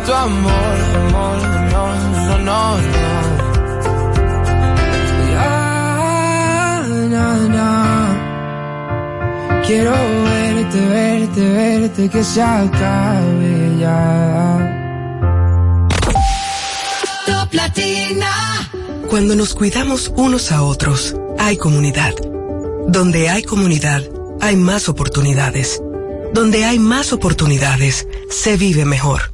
tu amor, amor, no, no, no, no. Ya, na, na. Quiero verte, verte, verte, que se acabe ya. Top Latina. Cuando nos cuidamos unos a otros, hay comunidad. Donde hay comunidad, hay más oportunidades. Donde hay más oportunidades, se vive mejor.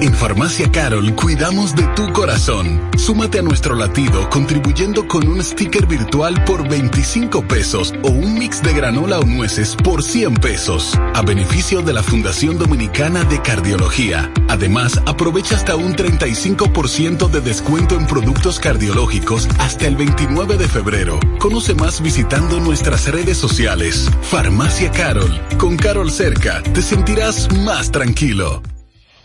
En Farmacia Carol cuidamos de tu corazón. Súmate a nuestro latido contribuyendo con un sticker virtual por 25 pesos o un mix de granola o nueces por 100 pesos, a beneficio de la Fundación Dominicana de Cardiología. Además, aprovecha hasta un 35% de descuento en productos cardiológicos hasta el 29 de febrero. Conoce más visitando nuestras redes sociales. Farmacia Carol. Con Carol cerca, te sentirás más tranquilo.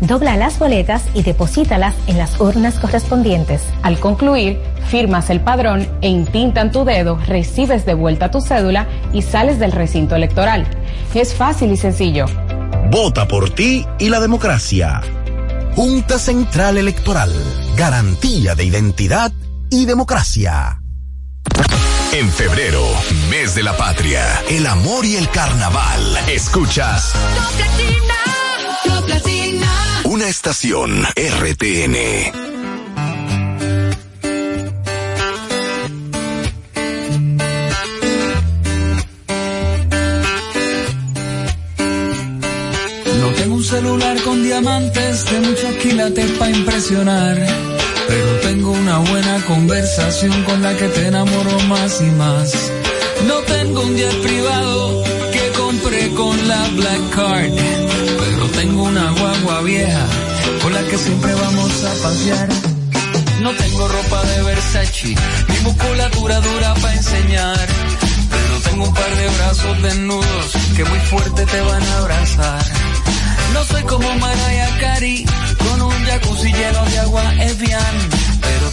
dobla las boletas y deposítalas en las urnas correspondientes. Al concluir, firmas el padrón e intintan tu dedo, recibes de vuelta tu cédula y sales del recinto electoral. Es fácil y sencillo. Vota por ti y la democracia. Junta Central Electoral. Garantía de identidad y democracia. En febrero, mes de la patria, el amor y el carnaval. Escuchas Top Latina. Top Latina. Una estación RTN. No tengo un celular con diamantes de muchos quilates para impresionar. Pero tengo una buena conversación con la que te enamoro más y más. No tengo un jet privado que compré con la Black Card pero tengo una guagua vieja con la que siempre vamos a pasear. No tengo ropa de Versace, ni musculatura dura para enseñar. Pero tengo un par de brazos desnudos que muy fuerte te van a abrazar. No soy como Mariah Carey, con un jacuzzi lleno de agua Evian.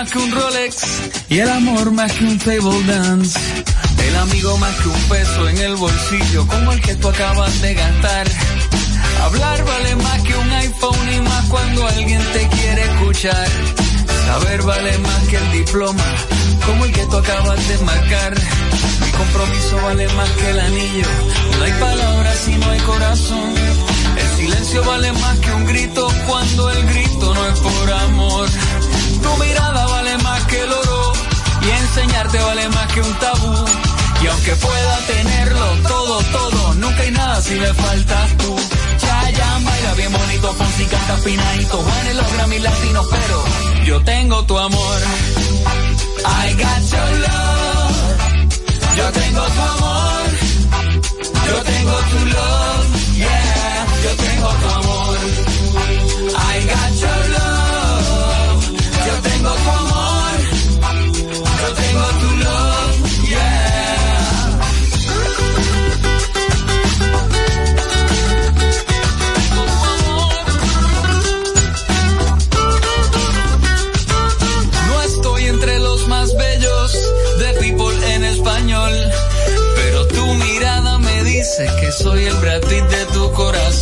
Más que un Rolex y el amor más que un table dance. El amigo más que un peso en el bolsillo como el que tú acabas de gastar. Hablar vale más que un iPhone y más cuando alguien te quiere escuchar. Saber vale más que el diploma como el que tú acabas de marcar. Mi compromiso vale más que el anillo. No hay palabras si no hay corazón. El silencio vale más que un grito cuando el grito no es por amor. Tu mirada vale más que el oro y enseñarte vale más que un tabú. Y aunque pueda tenerlo todo, todo, nunca hay nada si me faltas tú. Chayanne baila bien bonito, Fonsi canta finadito, Juan en los Grammy latinos, pero yo tengo tu amor. I got your love. Yo tengo tu amor. Yo tengo tu love. Yeah. Yo tengo tu amor. I got your love.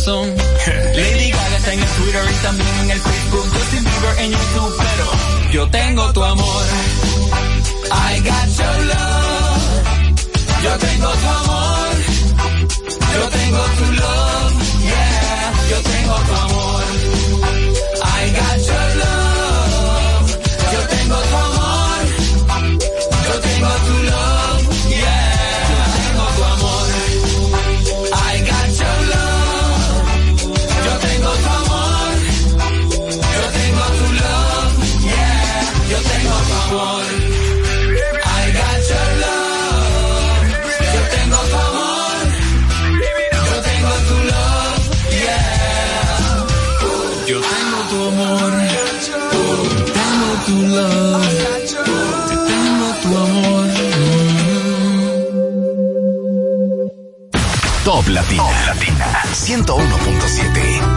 Corazón. Lady Gaga está en el Twitter y también en el Facebook, Justin Bieber en YouTube, pero yo tengo tu amor. I got your love. Yo tengo tu amor. Yo tengo tu love. Yeah, yo tengo tu amor. Top Latina. Top Latina. 101.7.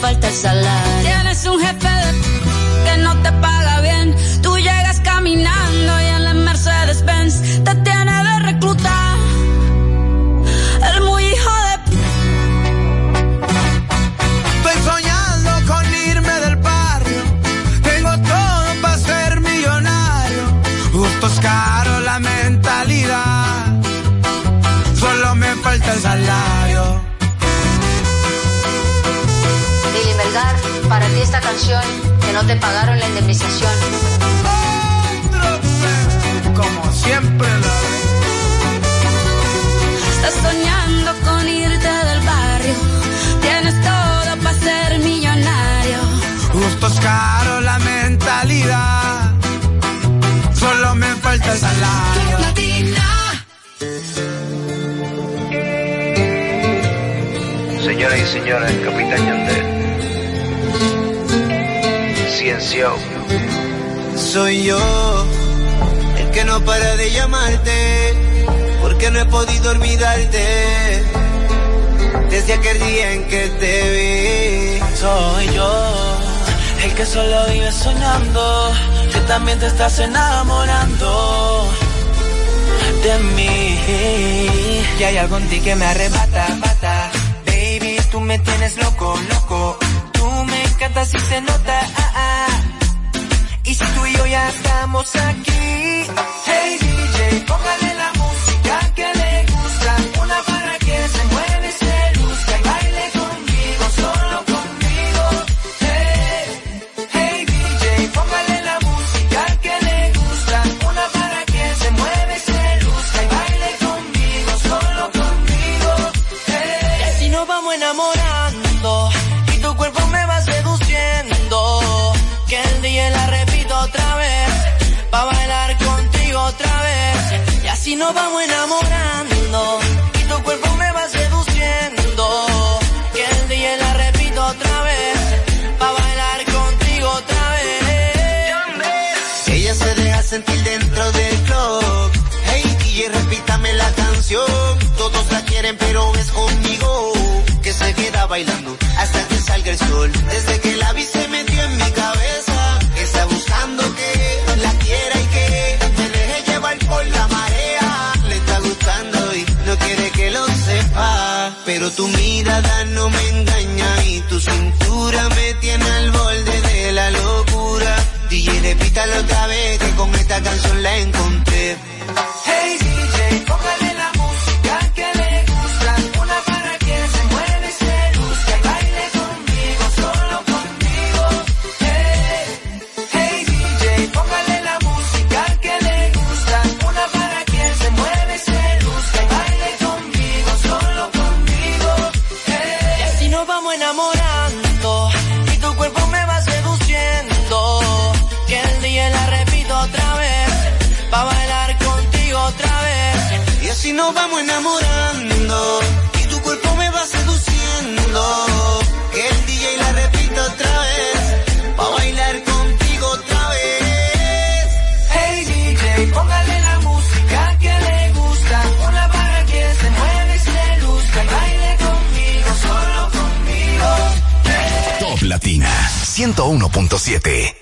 falta el salario. Tienes un jefe que no te paga bien. Tú llegas caminando esta canción que no te pagaron la indemnización. Como siempre la Estás soñando con irte del barrio. Tienes todo para ser millonario. Gustos caros, la mentalidad. Solo me falta el salario. Señoras y señores, Capitán Yandel. Soy yo el que no para de llamarte, porque no he podido olvidarte desde aquel día en que te vi. Soy yo, el que solo vive soñando, que también te estás enamorando de mí. Y hay algo en ti que me arrebata, bata. Baby, tú me tienes loco, loco. Tú me encantas y se nota, tú y yo ya estamos aquí. Hey DJ, póngale así nos vamos enamorando y tu cuerpo me va seduciendo. Que el día la repito otra vez, pa' bailar contigo otra vez. Ella se deja sentir dentro del club. Hey DJ, repítame la canción. Todos la quieren, pero es conmigo que se queda bailando hasta que salga el sol. Desde que tu mirada no me engaña y tu cintura me tiene al borde de la locura. DJ, repítalo otra vez que con esta canción la encontré. Nos vamos enamorando y tu cuerpo me va seduciendo. Que el DJ la repito otra vez, pa' bailar contigo otra vez. Hey DJ, póngale la música que le gusta. Una para que se mueve y se luzca baile conmigo, solo conmigo. Top Latina 101.7.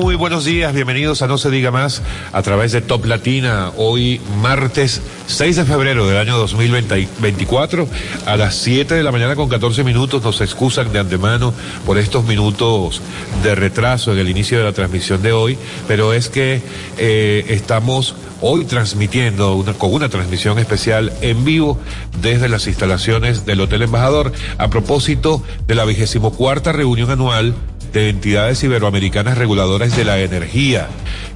Muy, buenos días, bienvenidos a No se diga más a través de Top Latina, hoy martes 6 de febrero del año 2024 a las 7 de la mañana con 14 minutos. Nos excusan de antemano por estos minutos de retraso en el inicio de la transmisión de hoy, pero es que eh, estamos hoy transmitiendo una, con una transmisión especial en vivo desde las instalaciones del Hotel Embajador a propósito de la vigésimo cuarta reunión anual de entidades iberoamericanas reguladoras de la energía,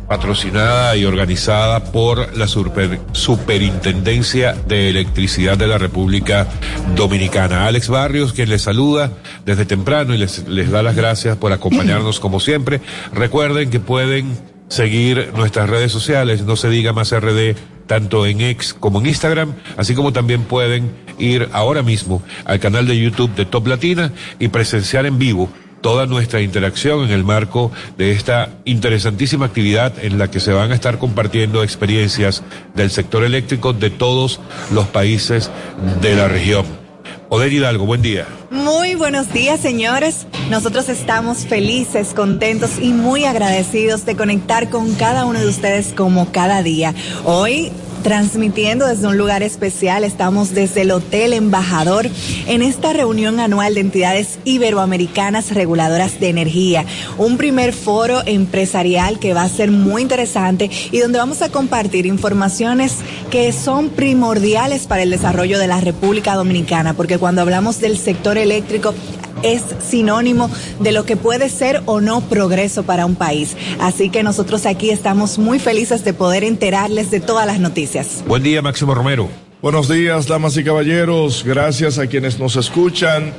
patrocinada y organizada por la Superintendencia de Electricidad de la República Dominicana. Alex Barrios, quien les saluda desde temprano y les, les da las gracias por acompañarnos como siempre. Recuerden que pueden seguir nuestras redes sociales, no se diga más RD, tanto en X como en Instagram, así como también pueden ir ahora mismo al canal de YouTube de Top Latina y presenciar en vivo toda nuestra interacción en el marco de esta interesantísima actividad en la que se van a estar compartiendo experiencias del sector eléctrico de todos los países de la región. Oder Hidalgo, buen día. Muy buenos días, señores. Nosotros estamos felices, contentos y muy agradecidos de conectar con cada uno de ustedes como cada día. Hoy transmitiendo desde un lugar especial. Estamos desde el Hotel Embajador en esta reunión anual de entidades iberoamericanas reguladoras de energía. Un primer foro empresarial que va a ser muy interesante y donde vamos a compartir informaciones que son primordiales para el desarrollo de la República Dominicana, porque cuando hablamos del sector eléctrico es sinónimo de lo que puede ser o no progreso para un país. Así que nosotros aquí estamos muy felices de poder enterarles de todas las noticias. Buen día, Máximo Romero. Buenos días, damas y caballeros. Gracias a quienes nos escuchan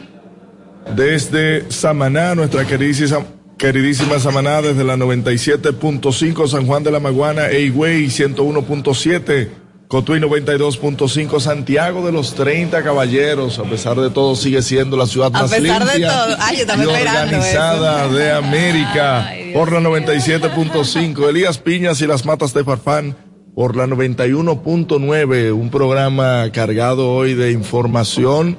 desde Samaná, nuestra queridísima, queridísima Samaná, desde la 97.5 San Juan de la Maguana, Eigüey 101.7 Cotuí 92.5, Santiago de los 30 Caballeros, a pesar de todo sigue siendo la ciudad más limpia y organizada de América por la 97.5. Elías Piñas y las Matas de Farfán por la 91.9, un programa cargado hoy de información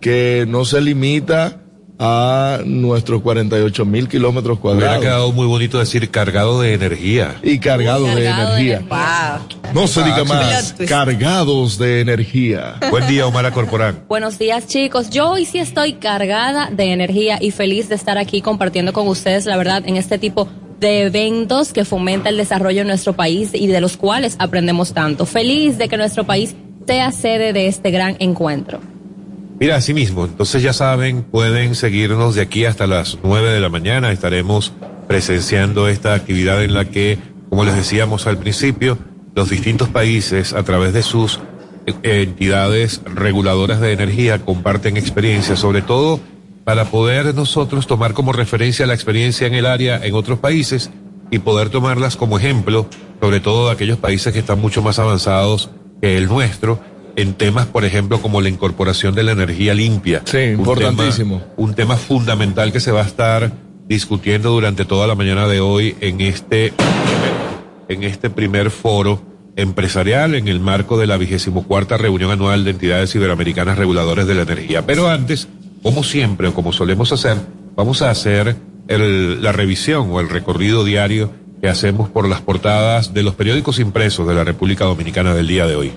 que no se limita a nuestros 48 mil kilómetros cuadrados. Me ha quedado muy bonito decir cargado de energía. Y cargado, de energía. No se diga más, cargados de energía. Buen día, Omar Corporán. Buenos días, chicos. Yo hoy sí estoy cargada de energía y feliz de estar aquí compartiendo con ustedes, la verdad, en este tipo de eventos que fomenta el desarrollo en nuestro país y de los cuales aprendemos tanto. Feliz de que nuestro país sea sede de este gran encuentro. Mira, así mismo, entonces ya saben, pueden seguirnos de aquí hasta las nueve de la mañana. Estaremos presenciando esta actividad en la que, como les decíamos al principio, los distintos países, a través de sus eh, entidades reguladoras de energía, comparten experiencias, sobre todo para poder nosotros tomar como referencia la experiencia en el área en otros países y poder tomarlas como ejemplo, sobre todo de aquellos países que están mucho más avanzados que el nuestro en temas, por ejemplo, como la incorporación de la energía limpia. Sí, importantísimo. un tema fundamental que se va a estar discutiendo durante toda la mañana de hoy en este, en este primer foro empresarial en el marco de la vigésimo cuarta reunión anual de entidades iberoamericanas reguladores de la energía. Pero antes, como siempre o como solemos hacer, vamos a hacer el, la revisión o el recorrido diario que hacemos por las portadas de los periódicos impresos de la República Dominicana del día de hoy.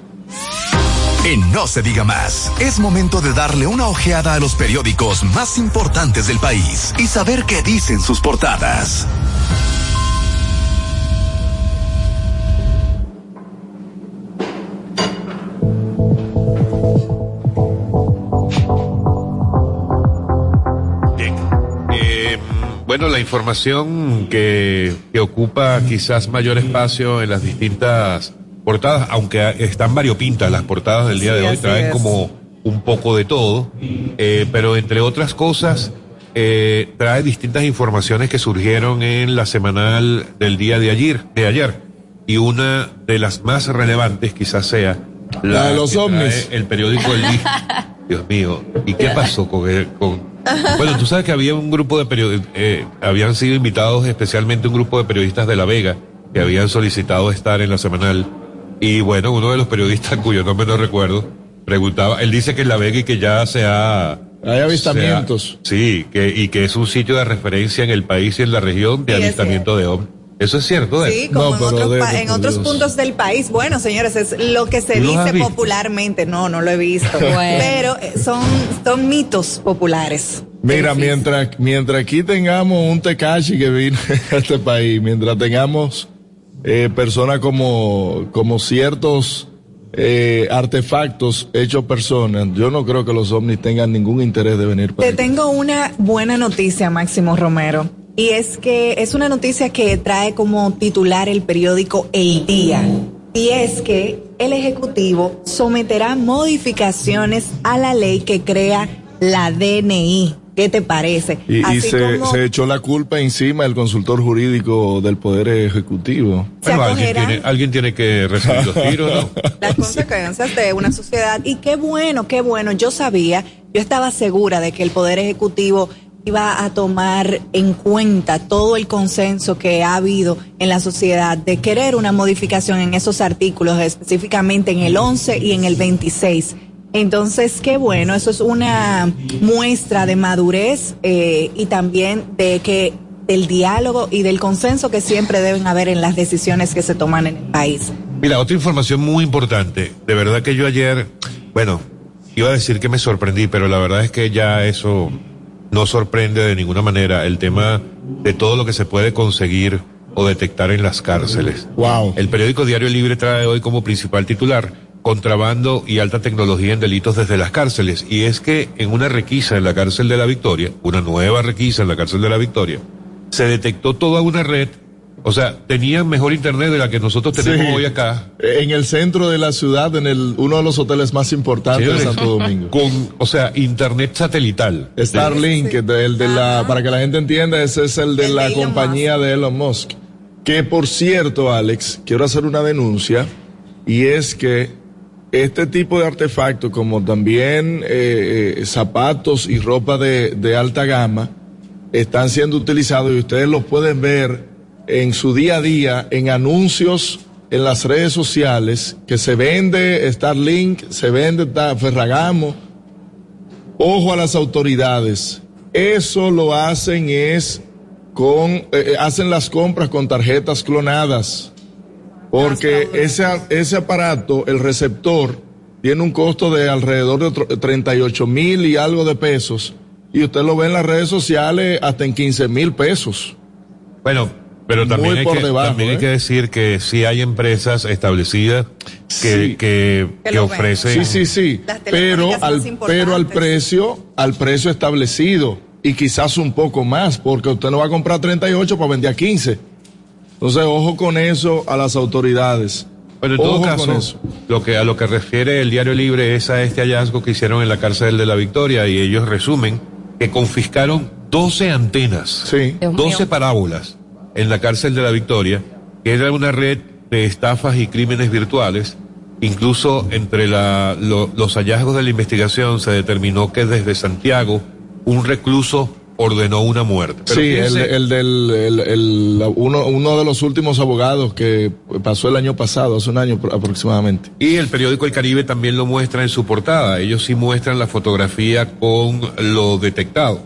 En No se diga más, es momento de darle una ojeada a los periódicos más importantes del país y saber qué dicen sus portadas. Bien. Eh, bueno, la información que, que ocupa quizás mayor espacio en las distintas portadas, aunque están variopintas las portadas del día de hoy, traen como un poco de todo, eh, pero entre otras cosas, eh, trae distintas informaciones que surgieron en la semanal del día de ayer, de ayer, y una de las más relevantes quizás sea la, de los ovnis. El periódico El Día. Dios mío, ¿y qué pasó con, el, con bueno, tú sabes que había un grupo de periodistas, eh, habían sido invitados especialmente un grupo de periodistas de La Vega que habían solicitado estar en la semanal y bueno, uno de los periodistas cuyo nombre no recuerdo, preguntaba, él dice que en La Vega y que ya se ha Hay avistamientos. Sea, sí, que, y que es un sitio de referencia en el país y en la región de Sí, avistamiento de ovnis. Eso es cierto, ¿eh? Sí, como en, otros, pa- en otros puntos del país. Bueno, señores, es lo que se ¿Tú los has dice popularmente. No, no lo he visto. Bueno. Pero eh, son, son mitos populares. Mira, mientras, mientras aquí tengamos un Tekashi que vino a este país, mientras tengamos eh, personas como, como ciertos eh, artefactos hechos personas, yo no creo que los ovnis tengan ningún interés de venir para Te tengo una buena noticia, Máximo Romero. Y es que es una noticia que trae como titular el periódico El Día. Y es que el Ejecutivo someterá modificaciones a la ley que crea la DNI. ¿Qué te parece? Y, y Así se, como se echó la culpa encima del consultor jurídico del Poder Ejecutivo. Bueno, alguien tiene, alguien tiene que recibir los tiros, ¿no? las consecuencias de una sociedad. Y qué bueno, qué bueno. Yo sabía, yo estaba segura de que el Poder Ejecutivo iba a tomar en cuenta todo el consenso que ha habido en la sociedad de querer una modificación en esos artículos, específicamente en el 11 y en el 26. Entonces, qué bueno, eso es una muestra de madurez eh, y también de que del diálogo y del consenso que siempre deben haber en las decisiones que se toman en el país. Mira, otra información muy importante. De verdad que yo ayer, bueno, iba a decir que me sorprendí, pero la verdad es que ya eso no sorprende de ninguna manera el tema de todo lo que se puede conseguir o detectar en las cárceles. Wow. El periódico Diario Libre trae hoy como principal titular contrabando y alta tecnología en delitos desde las cárceles. Y es que en una requisa en la cárcel de la Victoria, una nueva requisa en la cárcel de la Victoria, se detectó toda una red, o sea, tenían mejor internet de la que nosotros tenemos Sí. hoy acá. En el centro de la ciudad, en el, uno de los hoteles más importantes de Santo Domingo. Con, o sea, internet satelital. Starlink, el de la, para que la gente entienda, ese es el de El la Elon compañía de Elon Musk. Que por cierto, Alex, quiero hacer una denuncia, y es que este tipo de artefactos, como también eh, eh, zapatos y ropa de, alta gama, están siendo utilizados y ustedes los pueden ver en su día a día en anuncios en las redes sociales que se vende Starlink, se vende Ferragamo. Ojo a las autoridades. Eso lo hacen es con, eh, eh, hacen las compras con tarjetas clonadas. Porque ese, ese aparato, el receptor, tiene un costo de alrededor de otro- 38 mil y algo de pesos. Y usted lo ve en las redes sociales hasta en 15 mil pesos. Bueno, pero también, hay, por que, debajo, también hay ¿eh? que decir que sí hay empresas establecidas que, Sí. que, Que ofrecen. Sí, sí, sí. Pero al, pero al precio, al precio establecido. Y quizás un poco más, porque usted no va a comprar 38 para vender a 15. Entonces, ojo con eso a las autoridades. Bueno, en Ojo todo con caso, eso. lo que, a lo que refiere el Diario Libre es a este hallazgo que hicieron en la cárcel de la Victoria y ellos resumen que confiscaron 12 antenas, Sí. Dios 12 mío. parábolas en la cárcel de la Victoria, que era una red de estafas y crímenes virtuales. Incluso entre la- lo- los hallazgos de la investigación se determinó que desde Santiago un recluso ordenó una muerte. Pero sí, el, el del el- el- uno, uno de los últimos abogados que pasó el año pasado, hace un año pro- aproximadamente. Y el periódico El Caribe también lo muestra en su portada. Ellos sí muestran la fotografía con lo detectado,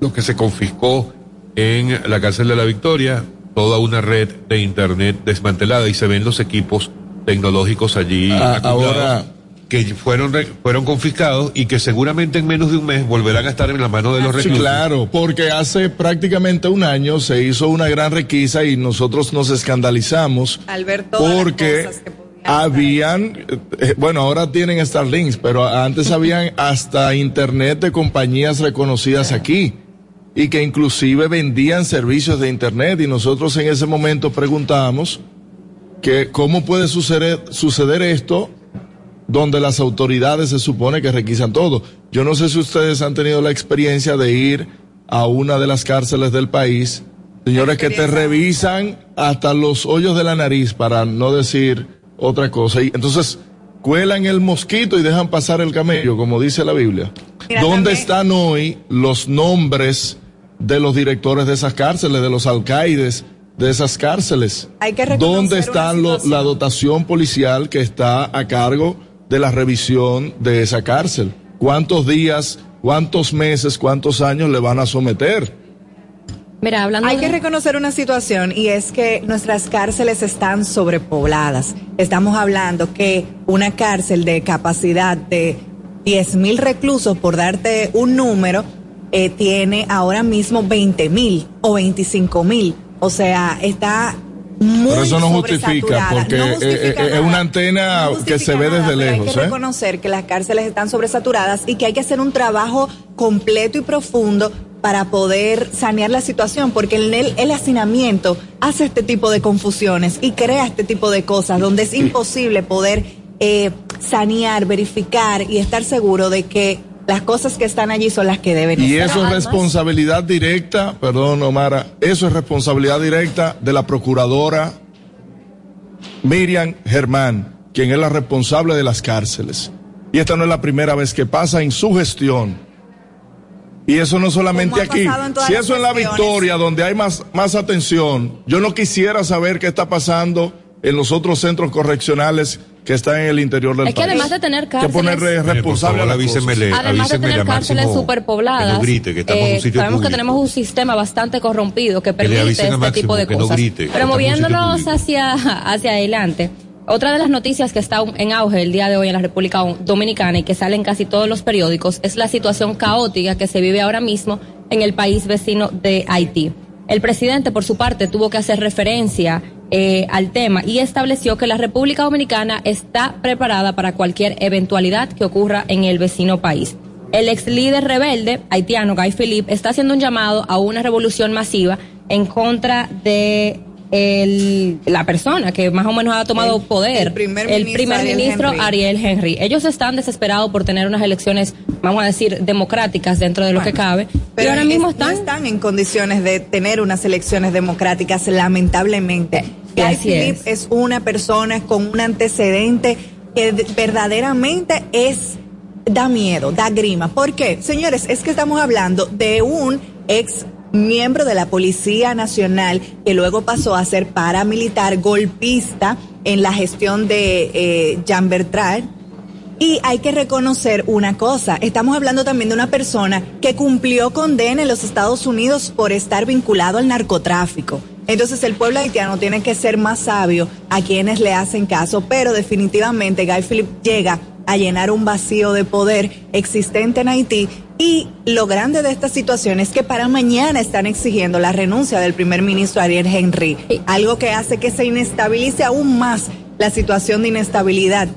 lo que se confiscó en la cárcel de la Victoria, toda una red de internet desmantelada y se ven los equipos tecnológicos allí Ah, ahora- que fueron re- fueron confiscados y que seguramente en menos de un mes volverán a estar en la mano de los Sí, reclusos. claro, porque hace prácticamente un año se hizo una gran requisa y nosotros nos escandalizamos Al ver todas las porque cosas que podían habían, eh, bueno, ahora tienen Starlinks, pero antes habían hasta internet de compañías reconocidas aquí y que inclusive vendían servicios de internet y nosotros en ese momento preguntábamos que cómo puede suceder, suceder esto donde las autoridades se supone que requisan todo. Yo no sé si ustedes han tenido la experiencia de ir a una de las cárceles del país, señores que te revisan hasta los hoyos de la nariz para no decir otra cosa. Y entonces cuelan el mosquito y dejan pasar el camello, como dice la Biblia. Mira, ¿Dónde también- están hoy los nombres de los directores de esas cárceles, de los alcaides de esas cárceles? Hay que ¿Dónde está lo- la dotación policial que está a cargo de la revisión de esa cárcel? ¿Cuántos días cuántos meses, cuántos años le van a someter. Mira, hablando Hay de- que reconocer una situación y es que nuestras cárceles están sobrepobladas. Estamos hablando que una cárcel de capacidad de 10 mil reclusos, por darte un número, eh, tiene ahora mismo 20 mil o 25 mil. O sea, está muy Pero eso no justifica, porque No eh, justifica eh, es nada. una antena No que se justifica ve nada, desde lejos. Hay que ¿eh? reconocer que las cárceles están sobresaturadas y que hay que hacer un trabajo completo y profundo para poder sanear la situación, porque el, el, el hacinamiento hace este tipo de confusiones y crea este tipo de cosas donde es imposible poder eh, sanear, verificar y estar seguro de que las cosas que están allí son las que deben Y estar. eso es responsabilidad directa, perdón Omara, eso es responsabilidad directa de la procuradora Miriam Germán, quien es la responsable de las cárceles. Y esta no es la primera vez que pasa en su gestión. Y eso no solamente aquí. Si eso en la victoria, donde hay más, más atención, yo no quisiera saber qué está pasando en los otros centros correccionales que están en el interior del Es que país. además de tener Hay que ponerle cárceles, responsable a avísenmele, cosas. Además de tener cárceles superpobladas, que no grite, que estamos en un eh, sitio sabemos que tenemos un sistema bastante corrompido que permite a este Máximo tipo de que no cosas. grite, que Pero un moviéndonos hacia, hacia adelante, otra de las noticias que está en auge el día de hoy en la República Dominicana y que sale en casi todos los periódicos es la situación caótica que se vive ahora mismo en el país vecino de Haití. El presidente, por su parte, tuvo que hacer referencia eh, al tema y estableció que la República Dominicana está preparada para cualquier eventualidad que ocurra en el vecino país. El ex líder rebelde haitiano Guy Philippe está haciendo un llamado a una revolución masiva en contra de el- la persona que más o menos ha tomado El- poder, el primer el ministro primer Ariel ministro Henry. Ariel Henry. Ellos están desesperados por tener unas elecciones, vamos a decir, democráticas dentro de lo que cabe. Pero y ahora mismo es- no están están en condiciones de tener unas elecciones democráticas, lamentablemente. Guy así Philippe es. una persona con un antecedente que de- verdaderamente es da miedo, da grima. ¿Por qué? Señores, es que estamos hablando de un ex miembro de la Policía Nacional que luego pasó a ser paramilitar golpista en la gestión de eh, Jean Bertrand y hay que reconocer una cosa, estamos hablando también de una persona que cumplió condena en los Estados Unidos por estar vinculado al narcotráfico. Entonces el pueblo haitiano tiene que ser más sabio a quienes le hacen caso, pero definitivamente Guy Philip llega a llenar un vacío de poder existente en Haití y lo grande de esta situación es que para mañana están exigiendo la renuncia del primer ministro Ariel Henry, algo que hace que se inestabilice aún más la situación de inestabilidad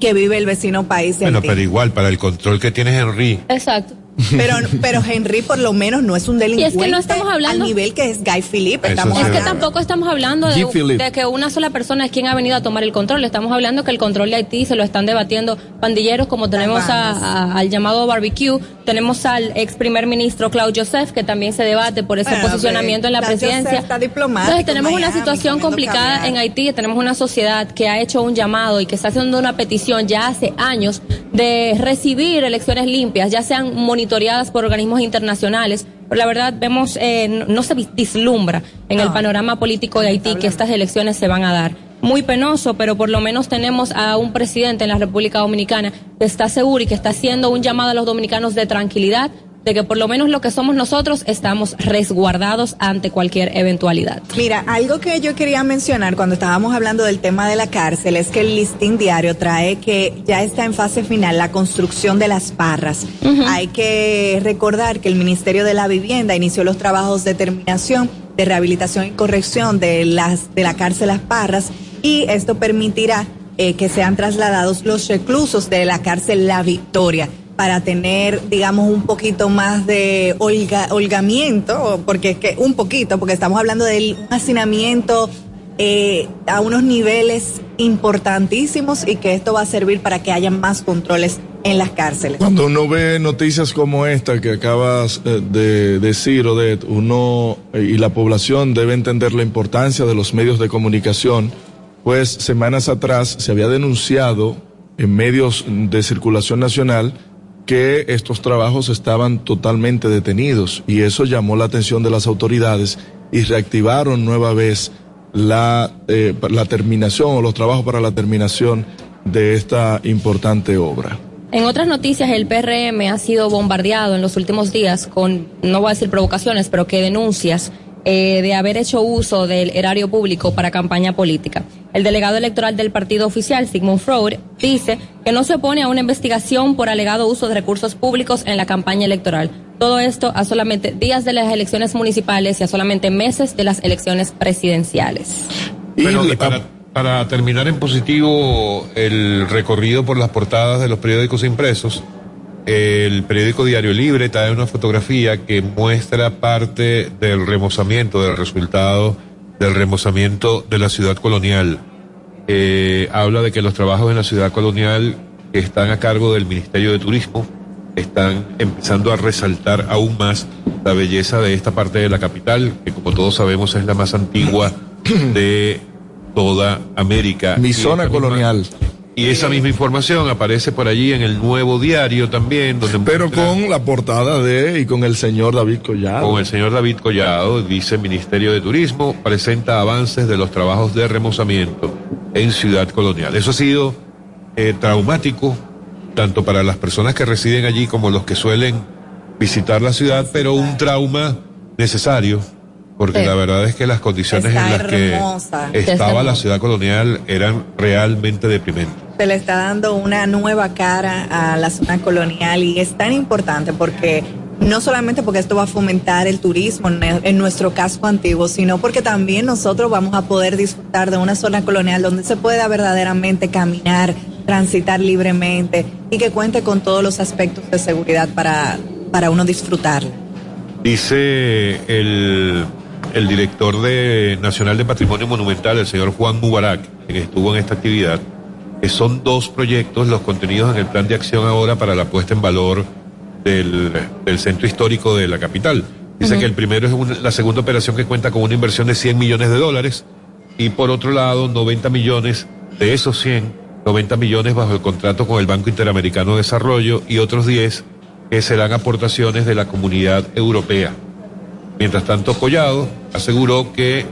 que vive el vecino país Bueno, pero igual, para el control que tiene Henry, Exacto. Pero, pero Henry por lo menos no es un Y delincuente es que no estamos hablando- al nivel que es Guy Philippe. Estamos Es que tampoco estamos hablando de, que una sola persona es quien ha venido a tomar el control. Estamos hablando que el control de Haití se lo están debatiendo pandilleros como tenemos a- a- al llamado barbecue, tenemos al ex primer ministro Claude Joseph que también se debate por ese Bueno, posicionamiento en la presidencia. está Entonces tenemos en una situación complicada en Haití, tenemos una sociedad que ha hecho un llamado y que está haciendo una petición ya hace años de recibir elecciones limpias, ya sean monitoreadas por organismos internacionales. Pero la verdad vemos, eh, no, no se vis- vislumbra en el No. panorama político de Haití que estas elecciones se van a dar. Muy penoso, pero por lo menos tenemos a un presidente en la República Dominicana que está seguro y que está haciendo un llamado a los dominicanos de tranquilidad, de que por lo menos lo que somos nosotros estamos resguardados ante cualquier eventualidad. Mira, algo que yo quería mencionar cuando estábamos hablando del tema de la cárcel es que el listín diario trae que ya está en fase final la construcción de las parras. Hay que recordar que el Ministerio de la Vivienda inició los trabajos de terminación, de rehabilitación y corrección de las de la cárcel Las Parras y esto permitirá eh, que sean trasladados los reclusos de la cárcel La Victoria para tener, digamos, un poquito más de holga- holgamiento, porque es que un poquito, porque estamos hablando del hacinamiento eh, a unos niveles importantísimos y que esto va a servir para que haya más controles en las cárceles. Cuando uno ve noticias como esta que acabas eh, de decir, Odette, uno eh, y la población debe entender la importancia de los medios de comunicación, pues semanas atrás se había denunciado en medios de circulación nacional que estos trabajos estaban totalmente detenidos y eso llamó la atención de las autoridades y reactivaron nueva vez la, eh, la terminación o los trabajos para la terminación de esta importante obra. En otras noticias, el PRM ha sido bombardeado en los últimos días con, no voy a decir provocaciones, pero que denuncias eh, de haber hecho uso del erario público para campaña política. El delegado electoral del partido oficial, Sigmund Freud, dice que no se opone a una investigación por alegado uso de recursos públicos en la campaña electoral. Todo esto a solamente días de las elecciones municipales y a solamente meses de las elecciones presidenciales. Bueno, y para, para terminar en positivo el recorrido por las portadas de los periódicos impresos, el periódico Diario Libre trae una fotografía que muestra parte del remozamiento, del resultado del remozamiento de la ciudad colonial. Eh, habla de que los trabajos en la ciudad colonial que están a cargo del Ministerio de Turismo están empezando a resaltar aún más la belleza de esta parte de la capital, que como todos sabemos es la más antigua de toda América. Mi Y zona misma- colonial. y esa misma información aparece por allí en el nuevo diario también, donde Pero con la portada de y con el señor David Collado. con el señor David Collado, dice Ministerio de Turismo, presenta avances de los trabajos de remozamiento en Ciudad Colonial. Eso ha sido eh, traumático, tanto para las personas que residen allí como los que suelen visitar la ciudad, pero un trauma necesario, porque Sí. la verdad es que las condiciones Está en las hermosa. que estaba la ciudad colonial eran realmente deprimentes. Se le está dando una nueva cara a la zona colonial y es tan importante porque no solamente porque esto va a fomentar el turismo en, en nuestro casco antiguo, sino porque también nosotros vamos a poder disfrutar de una zona colonial donde se pueda verdaderamente caminar, transitar libremente y que cuente con todos los aspectos de seguridad para, para uno disfrutarla. Dice el, el director de Nacional de Patrimonio Monumental, el señor Juan Mubarak, quien estuvo en esta actividad, que son dos proyectos los contenidos en el plan de acción ahora para la puesta en valor del, del centro histórico de la capital. Dice que el primero es un- la segunda operación que cuenta con una inversión de 100 millones de dólares y por otro lado 90 millones de esos 100, 90 millones bajo el contrato con el Banco Interamericano de Desarrollo y otros 10 que serán aportaciones de la comunidad europea. Mientras tanto, Collado aseguró que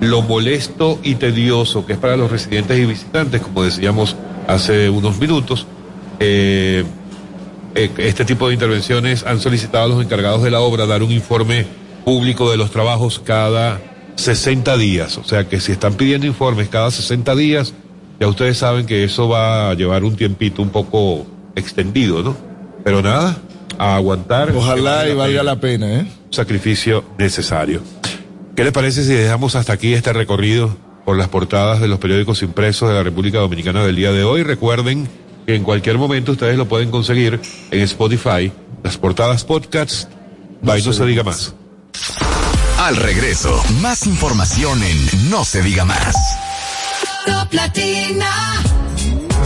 lo molesto y tedioso que es para los residentes y visitantes, como decíamos hace unos minutos, eh, eh, este tipo de intervenciones han solicitado a los encargados de la obra dar un informe público de los trabajos cada 60 días. O sea que si están pidiendo informes cada 60 días, ya ustedes saben que eso va a llevar un tiempito un poco extendido, ¿no? Pero nada, a aguantar. Ojalá y valga la pena, ¿eh? Sacrificio necesario. ¿Qué les parece si dejamos hasta aquí este recorrido por las portadas de los periódicos impresos de la República Dominicana del día de hoy? Recuerden que en cualquier momento ustedes lo pueden conseguir en Spotify, las portadas podcasts, Bye, no se diga más. Al regreso, más información en No se diga más. Top Latina.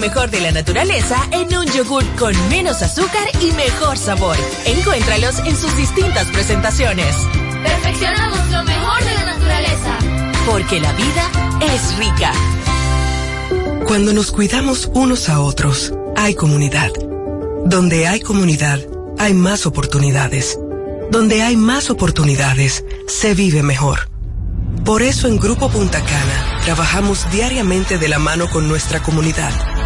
mejor de la naturaleza en un yogur con menos azúcar y mejor sabor. Encuéntralos en sus distintas presentaciones. Perfeccionamos lo mejor de la naturaleza. Porque la vida es rica. Cuando nos cuidamos unos a otros, hay comunidad. Donde hay comunidad, hay más oportunidades. Donde hay más oportunidades, se vive mejor. Por eso en Grupo Punta Cana trabajamos diariamente de la mano con nuestra comunidad,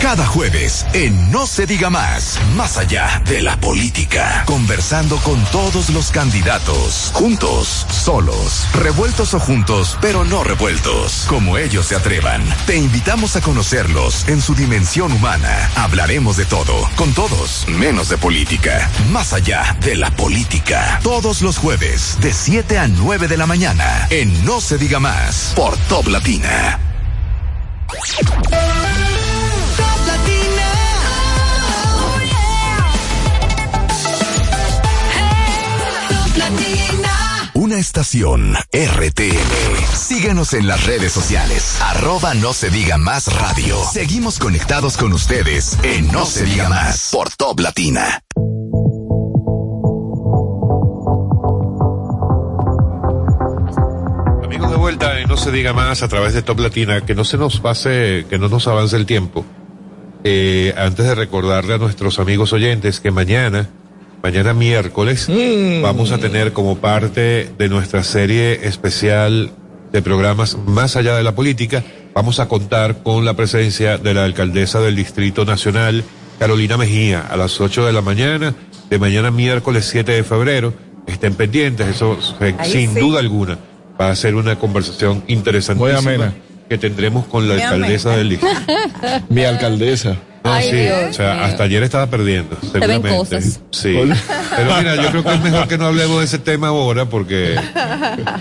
Cada jueves en No se diga más, más allá de la política, conversando con todos los candidatos, juntos, solos, revueltos o juntos, pero no revueltos, como ellos se atrevan. Te invitamos a conocerlos en su dimensión humana. Hablaremos de todo, con todos, menos de política, más allá de la política. Todos los jueves, de 7 a 9 de la mañana, en No se diga más, por Top Latina. Una estación RTM. Síguenos en las redes sociales. Arroba no se diga más radio. Seguimos conectados con ustedes en No se diga más por Top Latina. Amigos de vuelta en No se diga más a través de Top Latina, que no se nos pase, que no nos avance el tiempo. Eh, antes de recordarle a nuestros amigos oyentes que mañana, mañana miércoles, vamos a tener como parte de nuestra serie especial de programas Más allá de la política, vamos a contar con la presencia de la alcaldesa del Distrito Nacional, Carolina Mejía, a las 8 de la mañana, de mañana miércoles 7 de febrero. Estén pendientes, eso Ahí sin sí. duda alguna va a ser una conversación interesantísima Muy amena. que tendremos con la Muy alcaldesa del distrito. Mi alcaldesa. No, Ay, sí, Dios o sea, hasta ayer estaba perdiendo, ven seguramente. cosas. Sí. Pero mira, yo creo que es mejor que no hablemos de ese tema ahora porque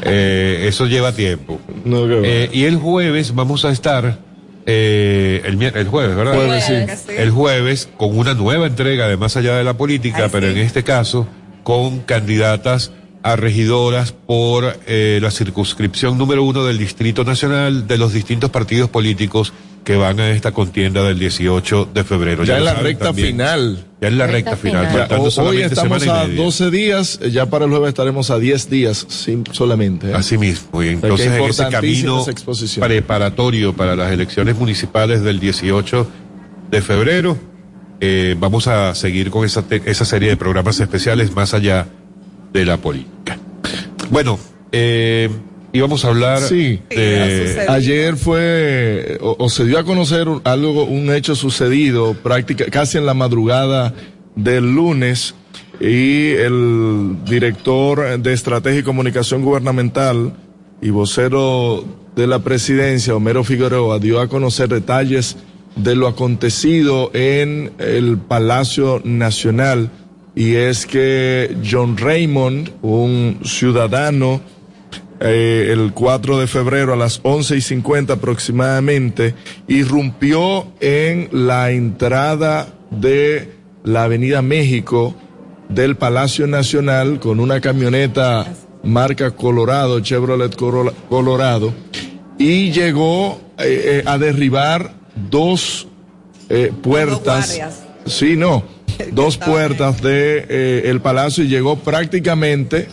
eh, eso lleva tiempo. Eh, y el jueves vamos a estar, eh, el, jueves, ¿verdad? Jueves, sí. Jueves, sí. El jueves con una nueva entrega de Más allá de la política, pero en este caso con candidatas a regidoras por eh, la circunscripción número uno del Distrito Nacional de los distintos partidos políticos que van a esta contienda del 18 de febrero. Ya lo en la recta también. final. Ya en la recta, final. Ya, faltando o- hoy estamos a media. 12 días, eh, ya para el jueves estaremos a 10 días sin, solamente. ¿eh? Así mismo. Y entonces en ese camino preparatorio para las elecciones municipales del 18 de febrero, eh, vamos a seguir con esa, esa serie de programas especiales más allá de la política. Bueno, eh, íbamos a hablar Sí. de... Ayer fue, o, o se dio a conocer un- algo, un hecho sucedido práctica, casi en la madrugada del lunes y el director de Estrategia y Comunicación Gubernamental y vocero de la presidencia, Homero Figueroa, dio a conocer detalles de lo acontecido en el Palacio Nacional y es que John Raymond, un ciudadano, eh, el 4 de febrero a las 11 y 50 aproximadamente, irrumpió en la entrada de la Avenida México del Palacio Nacional con una camioneta marca Colorado, Chevrolet Colorado, y llegó eh, eh, a derribar dos puertas. guardias. Sí, no, dos puertas de eh, el palacio y llegó prácticamente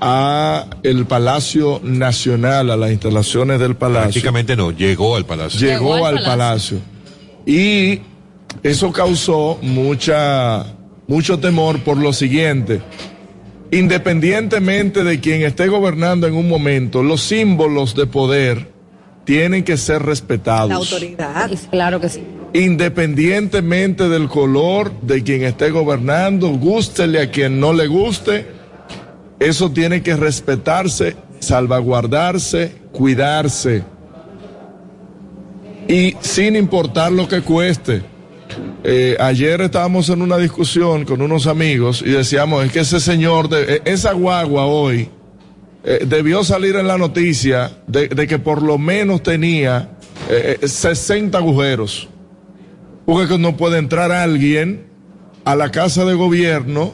a el Palacio Nacional, a las instalaciones del palacio. Prácticamente no, llegó al palacio. Llegó, al palacio. Y eso causó mucha, mucho temor por lo siguiente. Independientemente de quien esté gobernando en un momento, los símbolos de poder tienen que ser respetados. La autoridad. Claro que sí. Independientemente del color de quien esté gobernando, gústele a quien no le guste, eso tiene que respetarse, salvaguardarse, cuidarse. Y sin importar lo que cueste. Eh, ayer estábamos en una discusión con unos amigos y decíamos, es que ese señor, de, eh, esa guagua hoy, eh, debió salir en la noticia de, que por lo menos tenía eh, eh, 60 agujeros. Porque que no puede entrar alguien a la casa de gobierno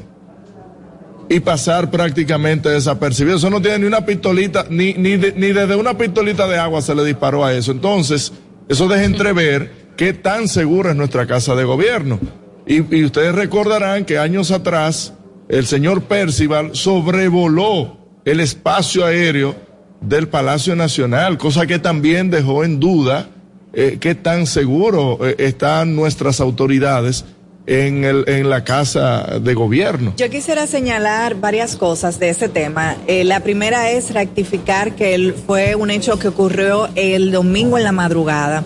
y pasar prácticamente desapercibido. Eso no tiene ni una pistolita, ni, ni, de- ni desde una pistolita de agua se le disparó a eso. Entonces, eso deja entrever qué tan segura es nuestra casa de gobierno. Y ustedes recordarán que años atrás el señor Percival sobrevoló el espacio aéreo del Palacio Nacional, cosa que también dejó en duda eh, qué tan seguro eh, están nuestras autoridades en, el, en la casa de gobierno. Yo quisiera señalar varias cosas de ese tema. Eh, la primera es rectificar que el- fue un hecho que ocurrió el domingo en la madrugada.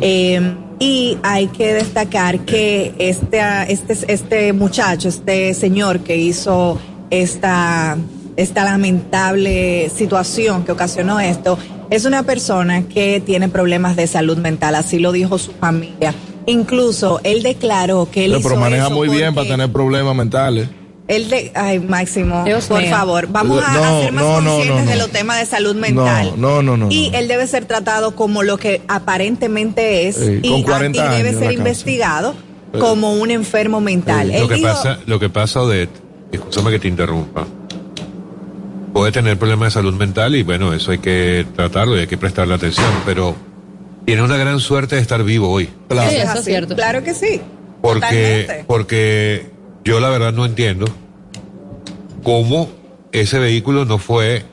Eh, Y hay que destacar que este, este, este muchacho, este señor que hizo esta, esta lamentable situación que ocasionó esto, es una persona que tiene problemas de salud mental, así lo dijo su familia. Incluso él declaró que él Pero, hizo pero maneja eso muy bien para tener problemas mentales. él de, ay, Máximo, Dios por mío. favor, vamos a, No, a ser más no, no, conscientes no, de los temas de salud mental. No, no, no, no. Y él debe ser tratado como lo que aparentemente es Sí, y, con a- 40 y debe ser investigado como un enfermo mental. Él Lo que dijo- pasa, lo que pasa, Odette, escúchame que te interrumpa. Puede tener problemas de salud mental y bueno, eso hay que tratarlo y hay que prestarle atención, pero tiene una gran suerte de estar vivo hoy. Eso es eso es cierto. Claro que sí. Porque, Totalmente. porque yo la verdad no entiendo cómo ese vehículo no fue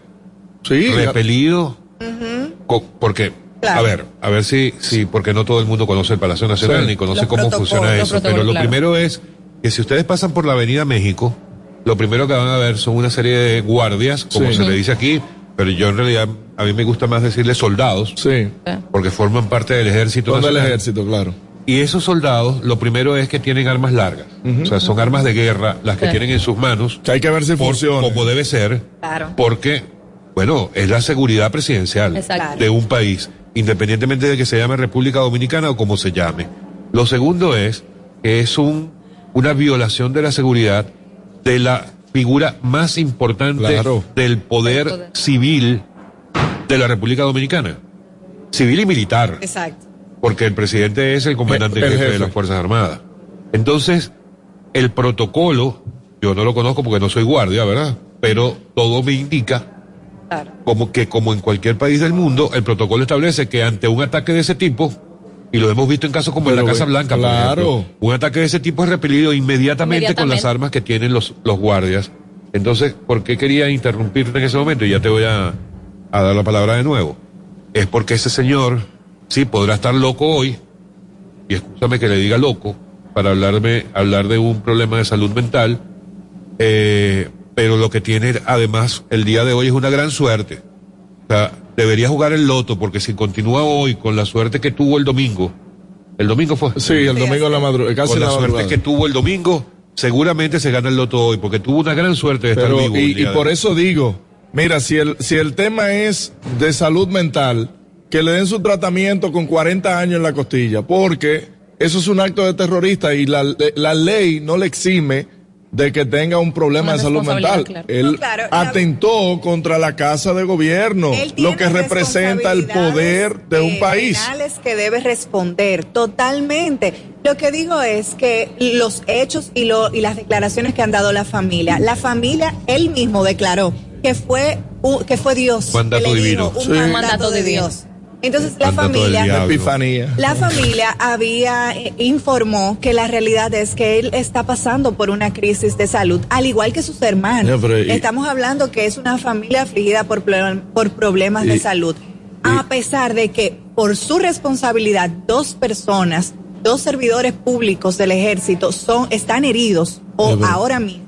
repelido. Porque, Claro. a ver, a ver si, si, porque no todo el mundo conoce el Palacio Nacional Sí. ni conoce Los cómo funciona eso. Pero lo claro. primero es que si ustedes pasan por la Avenida México, lo primero que van a ver son una serie de guardias, como Sí. se le dice aquí, pero yo en realidad, a mí me gusta más decirle soldados, Sí. porque forman parte del ejército Todo el nacional. ejército, claro. Y esos soldados, lo primero es que tienen armas largas. O sea, son armas de guerra las que Sí. tienen en sus manos. Que hay que ver si por- funciona. Como debe ser. Claro. Porque, bueno, es la seguridad presidencial Exacto. de un país, independientemente de que se llame República Dominicana o como se llame. Lo segundo es que es un, una violación de la seguridad de la figura más importante Claro. del poder, civil de la República Dominicana. Civil y militar Exacto. porque el presidente es el comandante El en jefe, jefe. de las Fuerzas Armadas. Entonces, el protocolo, yo no lo conozco porque no soy guardia, ¿verdad? Pero todo me indica Claro. como que como en cualquier país del mundo, el protocolo establece que ante un ataque de ese tipo, y lo hemos visto en casos como en la Casa Blanca, por claro. ejemplo, un ataque de ese tipo es repelido inmediatamente, con las armas que tienen los, los guardias. Entonces, ¿por qué quería interrumpirte en ese momento? Y ya te voy a, a dar la palabra de nuevo. Es porque ese señor, sí, podrá estar loco hoy, y escúchame que le diga loco, para hablarme, hablar de un problema de salud mental, eh, pero lo que tiene además el día de hoy es una gran suerte. O sea, debería jugar el loto, porque si continúa hoy con la suerte que tuvo el domingo, el domingo fue. Sí, el domingo la madrugada, casi con la la suerte madrugada. que tuvo el domingo, seguramente se gana el loto hoy, porque tuvo una gran suerte de estar vivo. el y, por eso digo, mira, si el, si el tema es de salud mental, que le den su tratamiento con 40 años en la costilla, porque eso es un acto de terrorista y la, la ley no le exime de que tenga un problema Una de salud mental. claro. Él No, claro, la- atentó contra la casa de gobierno, lo que representa el poder de un país. que debe responder totalmente. Lo que digo es que los hechos y, lo, y las declaraciones que han dado la familia, la familia, él mismo declaró que fue, que fue Dios. Mandato que le divino. dijo, un Sí. mandato, de. Dios. Entonces la familia. Epifanía. la familia había eh, informó que la realidad es que él está pasando por una crisis de salud, al igual que sus hermanos. Ya, pero y- Estamos hablando que es una familia afligida por, por problemas de Y- salud. A pesar de que por su responsabilidad dos personas, dos servidores públicos del ejército son están heridos o ahora mismo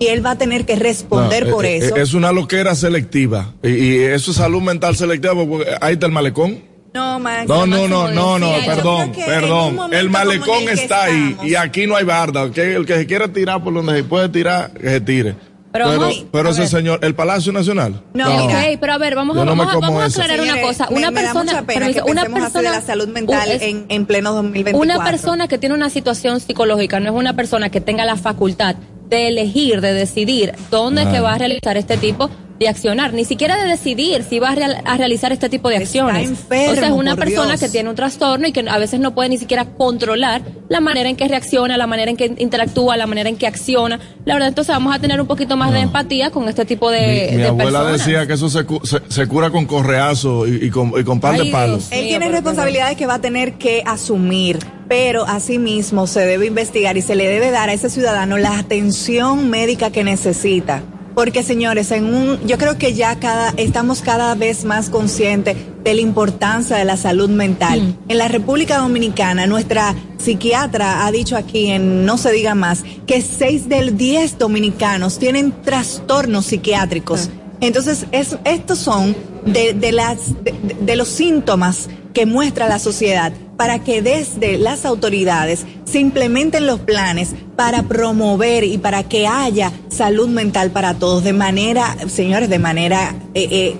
y él va a tener que responder No, por eh, eso. eh, Es una loquera selectiva. Y, y eso es salud mental selectiva, porque ahí está el malecón. no, Max, No, no, no, no, no, perdón, perdón. El malecón el está ahí y aquí no hay barda. Que el que se quiera tirar por donde se puede tirar, que se tire. Pero Pero, vamos- pero ese ver. señor, el Palacio Nacional. No, mira. Ok, pero a ver, vamos, a, no me vamos, a- como vamos a eso. aclarar una cosa. me- Una me persona, pena permiso, que una persona de la salud mental un- es- en, en pleno 2024. Una persona que tiene una situación psicológica no es una persona que tenga la facultad de elegir, de decidir dónde es que va a realizar este tipo de accionar, ni siquiera de decidir si va a, real- a realizar este tipo de Está acciones. enfermo, o sea, es una persona Dios. que tiene un trastorno y que a veces no puede ni siquiera controlar la manera en que reacciona, la manera en que interactúa, la manera en que acciona. La verdad, entonces vamos a tener un poquito más de empatía con este tipo de, Mi, mi de abuela personas. decía que eso se, cu- se, se cura con correazo y, y con, y con par Ay, de palos. Dios. Él tiene responsabilidades que va a tener que asumir, pero asimismo se debe investigar y se le debe dar a ese ciudadano la atención médica que necesita. Porque señores, en un, yo creo que ya cada, estamos cada vez más conscientes de la importancia de la salud mental. En la República Dominicana, nuestra psiquiatra ha dicho aquí en No se diga más que seis del diez dominicanos tienen trastornos psiquiátricos. Entonces, es, estos son de, de las, de, de los síntomas que muestra la sociedad. Para que desde las autoridades se implementen los planes para promover y para que haya salud mental para todos de manera, señores, de manera eh, eh,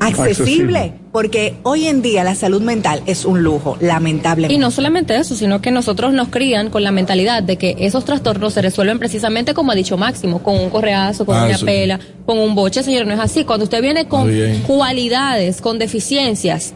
accesible. Accesible. Porque hoy en día la salud mental es un lujo, lamentablemente. Y no solamente eso, sino que nosotros nos crían con la mentalidad de que esos trastornos se resuelven precisamente como ha dicho Máximo, con un correazo, con Ah, una sí. pela, con un boche, señor, no es así. Cuando usted viene con cualidades, con deficiencias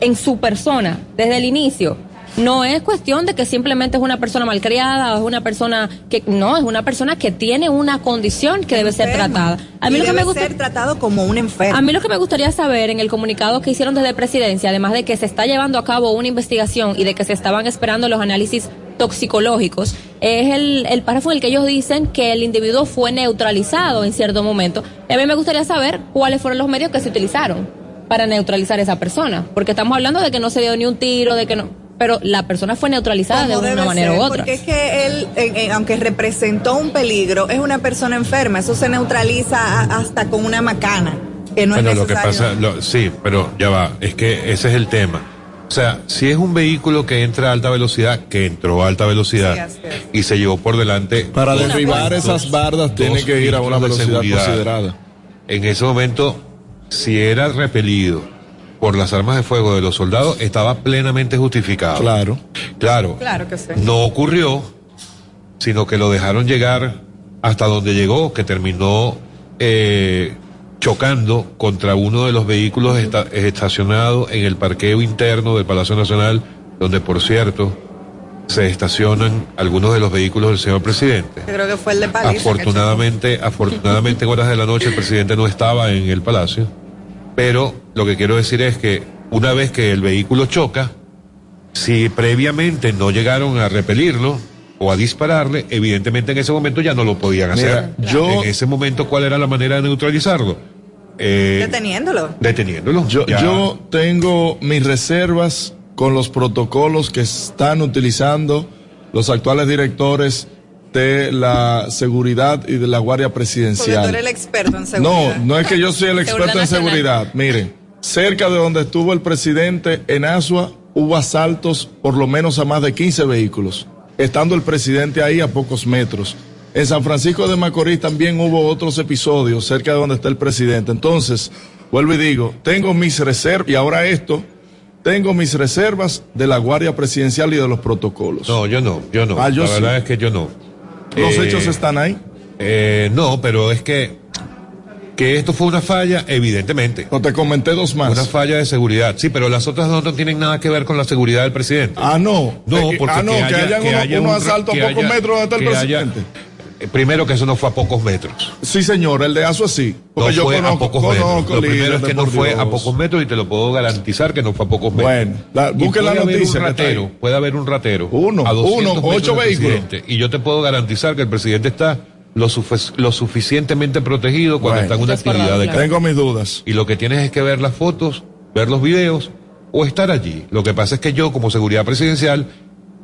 en su persona desde el inicio, no es cuestión de que simplemente es una persona malcriada o es una persona que no, es una persona que tiene una condición que debe ser tratada. A mí Y lo que debe me gusta ser tratado como un enfermo. a mí lo que me gustaría saber en el comunicado que hicieron desde presidencia, además de que se está llevando a cabo una investigación y de que se estaban esperando los análisis toxicológicos, es el, el párrafo en el que ellos dicen que el individuo fue neutralizado en cierto momento. A mí me gustaría saber cuáles fueron los medios que se utilizaron para neutralizar a esa persona, porque estamos hablando de que no se dio ni un tiro, de que no, pero la persona fue neutralizada de una manera ser, u otra. Porque es que él, en- en- aunque representó un peligro, es una persona enferma. Eso se neutraliza a- hasta con una macana, que no bueno, es lo que necesario. pasa, lo- sí, pero ya va, es que ese es el tema. O sea, si es un vehículo que entra a alta velocidad, que entró a alta velocidad y se llevó por delante. Para derribar esas bardas tiene que ir a una velocidad considerada. En ese momento, si era repelido por las armas de fuego de los soldados, estaba plenamente justificado. Claro. Claro. Claro que sí. No ocurrió, sino que lo dejaron llegar hasta donde llegó, que terminó eh, chocando contra uno de los vehículos esta- estacionados en el parqueo interno del Palacio Nacional, donde por cierto se estacionan algunos de los vehículos del señor presidente. Yo creo que fue el de Afortunadamente, afortunadamente en horas de la noche el presidente no estaba en el palacio, pero lo que quiero decir es que una vez que el vehículo choca, si previamente no llegaron a repelirlo o a dispararle, evidentemente en ese momento ya no lo podían hacer. Mira, yo- en ese momento, ¿cuál era la manera de neutralizarlo? Eh, Deteniéndolo. deteniéndolo. Yo, Ya. yo tengo mis reservas con los protocolos que están utilizando los actuales directores de la seguridad y de la Guardia Porque tú Presidencial. eres el experto en seguridad. No, no es que yo soy el experto en Seguridad seguridad. Miren, cerca de donde estuvo el presidente en Asua hubo asaltos por lo menos a más de 15 vehículos, estando el presidente ahí a pocos metros. En San Francisco de Macorís también hubo otros episodios cerca de donde está el presidente. Entonces, vuelvo y digo, tengo mis reservas, y ahora esto, tengo mis reservas de la Guardia Presidencial y de los protocolos. No, yo no, yo no. Ah, yo la sí. verdad es que yo no. Los Eh, hechos están ahí. Eh, no, pero es que que esto fue una falla, evidentemente. No te comenté dos más. Una falla de seguridad. Sí, pero las otras dos no tienen nada que ver con la seguridad del presidente. Ah, no. No, porque ah, no, que, hayan haya unos un asaltos a pocos haya- metros donde está el haya- presidente. eh, primero que eso no fue a pocos metros. Sí, señor, el de Aso sí. Porque No yo fue conozco, a pocos conozco metros. Lo primero es que no fue a pocos metros y te lo puedo garantizar que no fue a pocos metros. Bueno, la- la puede haber noticia ratero, puede haber un ratero. Uno, a 200 uno, ocho vehículos. Y yo te puedo garantizar que el presidente está lo, sufe- lo suficientemente protegido cuando Bueno, está en una actividad de campo. Tengo mis dudas. Y lo que tienes es que ver las fotos, ver los videos o estar allí. Lo que pasa es que yo, como seguridad presidencial,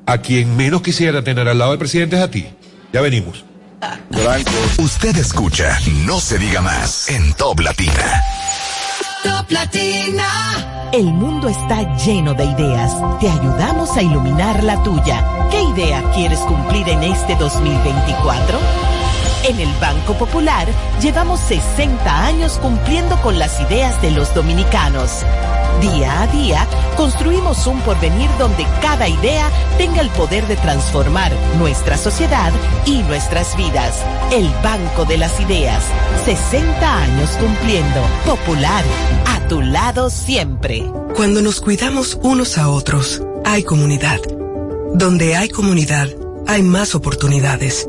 a quien menos quisiera tener al lado del presidente es a ti. Ya venimos. Usted escucha No se diga más en Top Latina. Top Latina. El mundo está lleno de ideas. Te ayudamos a iluminar la tuya. ¿Qué idea quieres cumplir en este 2024? En el Banco Popular llevamos 60 años cumpliendo con las ideas de los dominicanos. Día a día construimos un porvenir donde cada idea tenga el poder de transformar nuestra sociedad y nuestras vidas. El Banco de las Ideas. 60 años cumpliendo. Popular. A tu lado siempre. Cuando nos cuidamos unos a otros, hay comunidad. Donde hay comunidad, hay más oportunidades.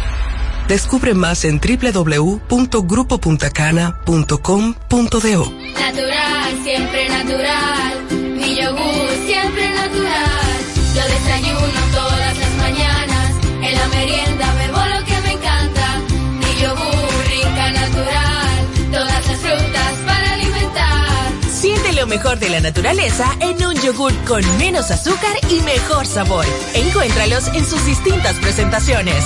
Descubre más en www.grupo.cana.com.do. Natural, siempre natural. Mi yogur, siempre natural. Lo desayuno todas las mañanas. En la merienda bebo lo que me encanta. Mi yogur, rica, natural. Todas las frutas para alimentar. Siente lo mejor de la naturaleza en un yogur con menos azúcar y mejor sabor. Encuéntralos en sus distintas presentaciones.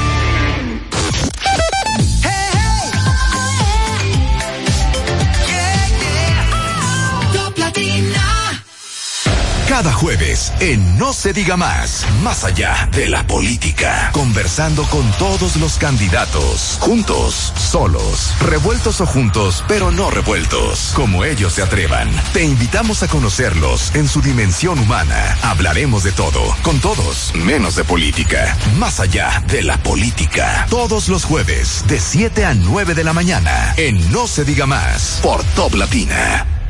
Cada jueves en No se diga más, más allá de la política, conversando con todos los candidatos, juntos, solos, revueltos o juntos, pero no revueltos, como ellos se atrevan. Te invitamos a conocerlos en su dimensión humana. Hablaremos de todo, con todos, menos de política, más allá de la política. Todos los jueves, de 7 a 9 de la mañana, en No se diga más, por Top Latina.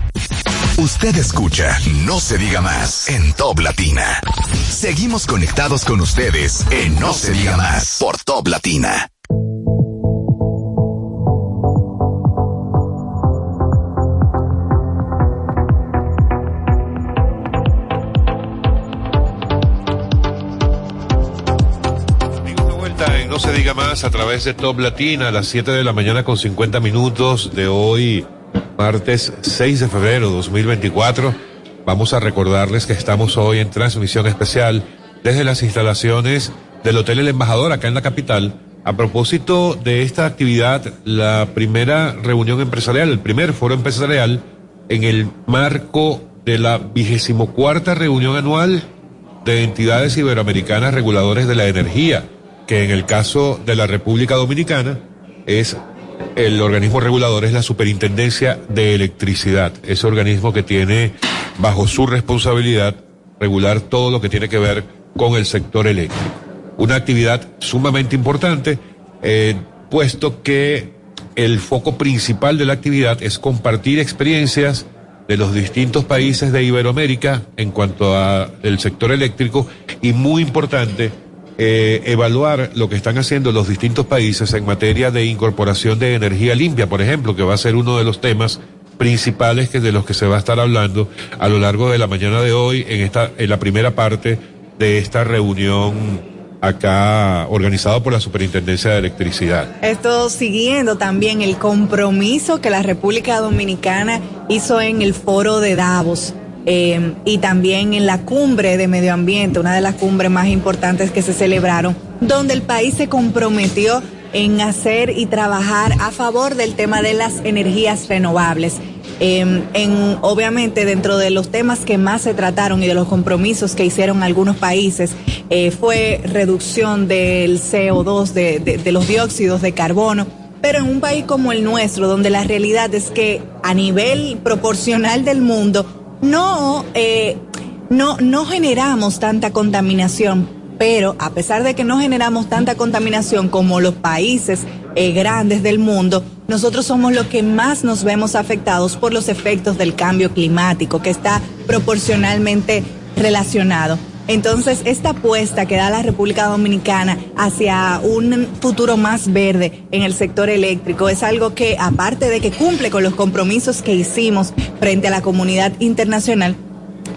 Usted escucha No se diga más en Top Latina. Seguimos conectados con ustedes en No se diga más por Top Latina. No se diga más a través de Top Latina a las 7 de la mañana con 50 minutos de hoy martes 6 de febrero de 2024. Vamos a recordarles que estamos hoy en transmisión especial desde las instalaciones del Hotel El Embajador acá en la capital. A propósito de esta actividad, la primera reunión empresarial, el primer foro empresarial en el marco de la vigésimo cuarta reunión anual de entidades iberoamericanas reguladores de la energía, que en el caso de la República Dominicana es el organismo regulador es la Superintendencia de Electricidad, ese organismo que tiene bajo su responsabilidad regular todo lo que tiene que ver con el sector eléctrico. Una actividad sumamente importante, eh, puesto que el foco principal de la actividad es compartir experiencias de los distintos países de Iberoamérica en cuanto a el sector eléctrico y muy importante eh, evaluar lo que están haciendo los distintos países en materia de incorporación de energía limpia, por ejemplo, que va a ser uno de los temas principales que de los que se va a estar hablando a lo largo de la mañana de hoy en esta en la primera parte de esta reunión acá organizado por la Superintendencia de Electricidad. Esto siguiendo también el compromiso que la República Dominicana hizo en el foro de Davos eh, y también en la cumbre de medio ambiente, una de las cumbres más importantes que se celebraron, donde el país se comprometió en hacer y trabajar a favor del tema de las energías renovables. Eh, en, obviamente dentro de los temas que más se trataron y de los compromisos que hicieron algunos países eh, fue reducción del CO2, de, de, de los dióxidos de carbono, pero en un país como el nuestro, donde la realidad es que a nivel proporcional del mundo, no, eh, no, no generamos tanta contaminación, pero a pesar de que no generamos tanta contaminación como los países eh, grandes del mundo, nosotros somos los que más nos vemos afectados por los efectos del cambio climático, que está proporcionalmente relacionado. Entonces, esta apuesta que da la República Dominicana hacia un futuro más verde en el sector eléctrico es algo que, aparte de que cumple con los compromisos que hicimos frente a la comunidad internacional,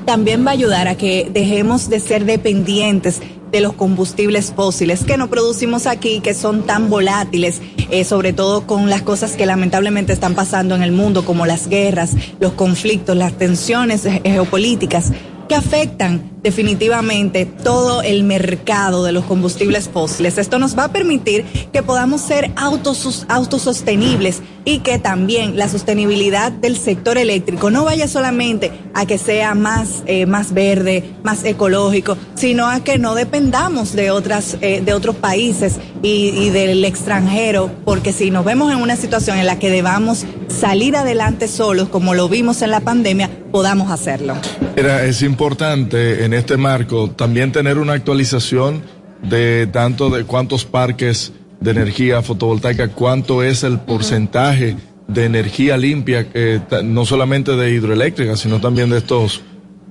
también va a ayudar a que dejemos de ser dependientes de los combustibles fósiles que no producimos aquí, que son tan volátiles, eh, sobre todo con las cosas que lamentablemente están pasando en el mundo, como las guerras, los conflictos, las tensiones geopolíticas que afectan definitivamente todo el mercado de los combustibles fósiles. Esto nos va a permitir que podamos ser autos, autosostenibles y que también la sostenibilidad del sector eléctrico no vaya solamente a que sea más, eh, más verde, más ecológico, sino a que no dependamos de otras, eh, de otros países y, y del extranjero, porque si nos vemos en una situación en la que debamos salir adelante solos, como lo vimos en la pandemia, podamos hacerlo. Era, es importante en este marco también tener una actualización de tanto de cuántos parques de energía fotovoltaica, cuánto es el porcentaje de energía limpia, eh, no solamente de hidroeléctrica, sino también de estos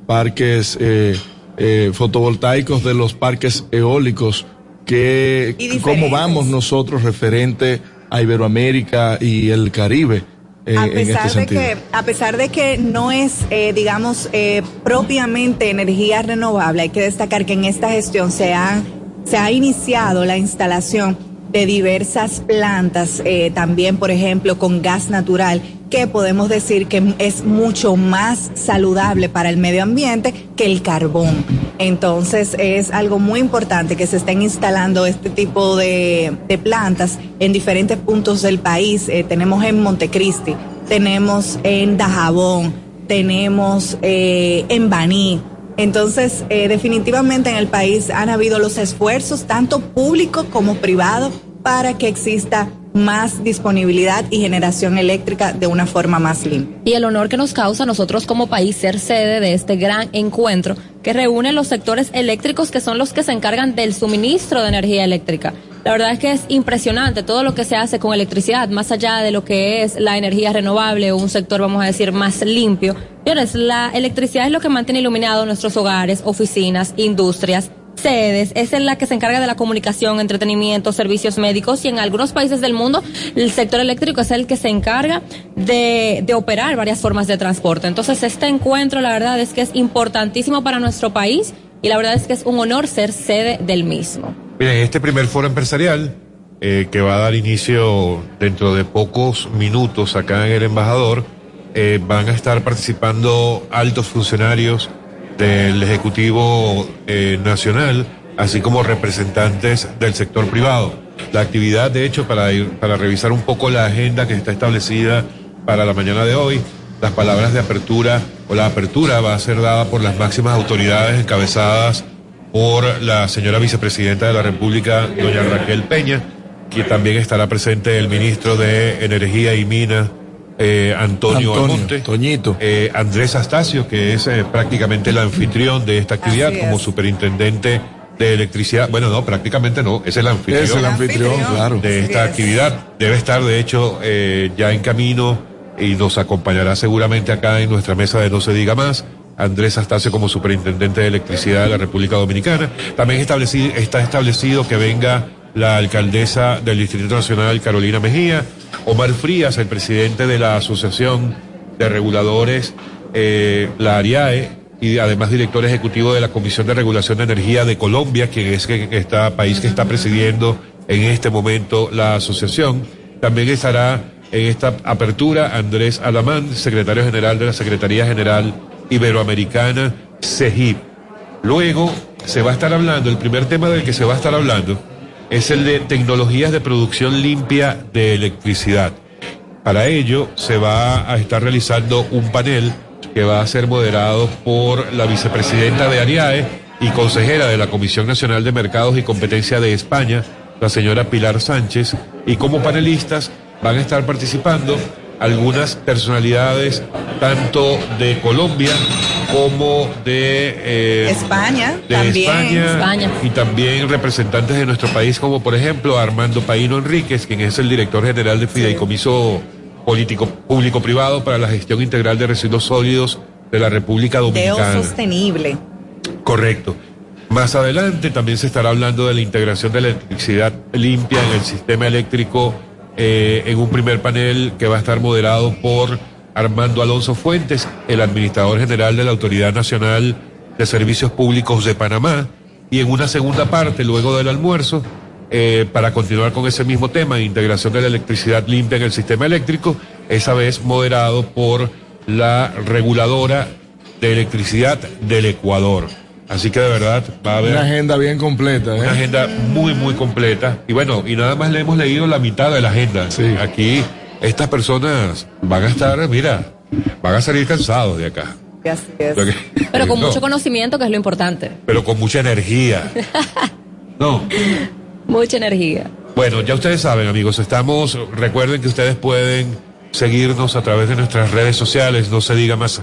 parques eh, eh, fotovoltaicos, de los parques eólicos, que cómo vamos nosotros referente a Iberoamérica y el Caribe. Eh, a este pesar de que a pesar de que no es eh, digamos eh, propiamente energía renovable hay que destacar que en esta gestión se ha se ha iniciado la instalación de diversas plantas eh, también por ejemplo con gas natural que podemos decir que es mucho más saludable para el medio ambiente que el carbón entonces es algo muy importante que se estén instalando este tipo de, plantas en diferentes puntos del país Eh, tenemos en Montecristi tenemos en Dajabón, tenemos eh, en Baní. Entonces, eh, definitivamente en el país han habido los esfuerzos, tanto público como privado, para que exista más disponibilidad y generación eléctrica de una forma más limpia. y el honor que nos causa a nosotros como país ser sede de este gran encuentro que reúne los sectores eléctricos que son los que se encargan del suministro de energía eléctrica. La verdad es que es impresionante todo lo que se hace con electricidad, más allá de lo que es la energía renovable o un sector, vamos a decir, más limpio. Señores, la electricidad es lo que mantiene iluminados nuestros hogares, oficinas, industrias, sedes, es en la que se encarga de la comunicación, entretenimiento, servicios médicos y en algunos países del mundo el sector eléctrico es el que se encarga de, operar varias formas de transporte. Entonces este encuentro la verdad es que es importantísimo para nuestro país y la verdad es que es un honor ser sede del mismo. Miren, este primer foro empresarial eh, que va a dar inicio dentro de pocos minutos acá en el embajador, eh, van a estar participando altos funcionarios del Ejecutivo eh, Nacional, así como representantes del sector privado. La actividad, de hecho, para, ir, para revisar un poco la agenda que está establecida para la mañana de hoy, las palabras de apertura o la apertura va a ser dada por las máximas autoridades encabezadas por la señora vicepresidenta de la República, doña Raquel Peña, que también estará presente el ministro de Energía y Minas, eh, Antonio, Antonio, Almonte, Toñito. eh, Andrés Astacio, que es eh, prácticamente el anfitrión de esta actividad como superintendente de electricidad. Bueno, no, prácticamente no, es el anfitrión, Es el anfitrión, claro. de esta es. actividad. Debe estar, de hecho, eh, ya en camino y nos acompañará seguramente acá en nuestra mesa de No se diga más. Andrés Astacio como superintendente de electricidad de la República Dominicana. También estableci- está establecido que venga la alcaldesa del Distrito Nacional, Carolina Mejía, Omar Frías, el presidente de la Asociación de Reguladores, eh, la ARIAE, y además director ejecutivo de la Comisión de Regulación de Energía de Colombia, quien es que, está, país que está presidiendo en este momento la asociación. También estará en esta apertura Andrés Alamán, secretario general de la Secretaría General Iberoamericana, CEGIP. Luego se va a estar hablando, el primer tema del que se va a estar hablando es el de tecnologías de producción limpia de electricidad. Para ello se va a estar realizando un panel que va a ser moderado por la vicepresidenta de ARIAE y consejera de la Comisión Nacional de Mercados y Competencia de España, la señora Pilar Sánchez, y como panelistas van a estar participando algunas personalidades tanto de Colombia como de eh, España, de también. España, España. y también representantes de nuestro país como por ejemplo Armando Paino Enríquez, quien es el director general de Fideicomiso Político Público Privado para la Gestión Integral de Residuos Sólidos de la República Deo Dominicana. sostenible. Correcto. Más adelante también se estará hablando de la integración de la electricidad limpia en el sistema eléctrico eh, en un primer panel que va a estar moderado por Armando Alonso Fuentes, el administrador general de la Autoridad Nacional de Servicios Públicos de Panamá. Y en una segunda parte, luego del almuerzo, eh, para continuar con ese mismo tema, integración de la electricidad limpia en el sistema eléctrico, esa vez moderado por la reguladora de electricidad del Ecuador. Así que de verdad va a haber Una agenda bien completa, ¿eh? una agenda muy, muy completa. Y bueno, y nada más le hemos leído la mitad de la agenda. Aquí estas personas van a estar, mira, van a salir cansados de acá. Así es. Pero con No, mucho conocimiento, que es lo importante. pero con mucha energía. No. Mucha energía. Bueno, ya ustedes saben, amigos, estamos, recuerden que ustedes pueden seguirnos a través de nuestras redes sociales, no se diga más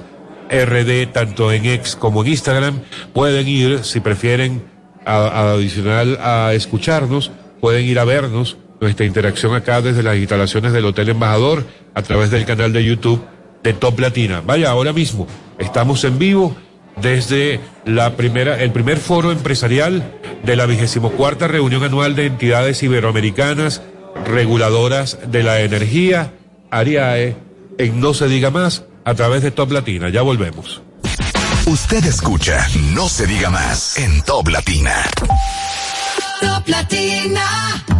RD, tanto en X como en Instagram. Pueden ir, si prefieren, a, adicional a escucharnos, pueden ir a vernos, nuestra interacción acá desde las instalaciones del Hotel Embajador, a través del canal de YouTube de Top Latina. Vaya, ahora mismo, estamos en vivo desde la primera, el primer foro empresarial de la vigésimo cuarta reunión anual de entidades iberoamericanas reguladoras de la energía, ARIAE, en No Se Diga Más, a través de Top Latina. Ya volvemos. Usted escucha No se diga más en Top Latina. Top Latina.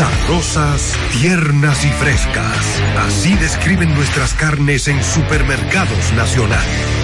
sabrosas, tiernas y frescas. Así describen nuestras carnes en supermercados nacional.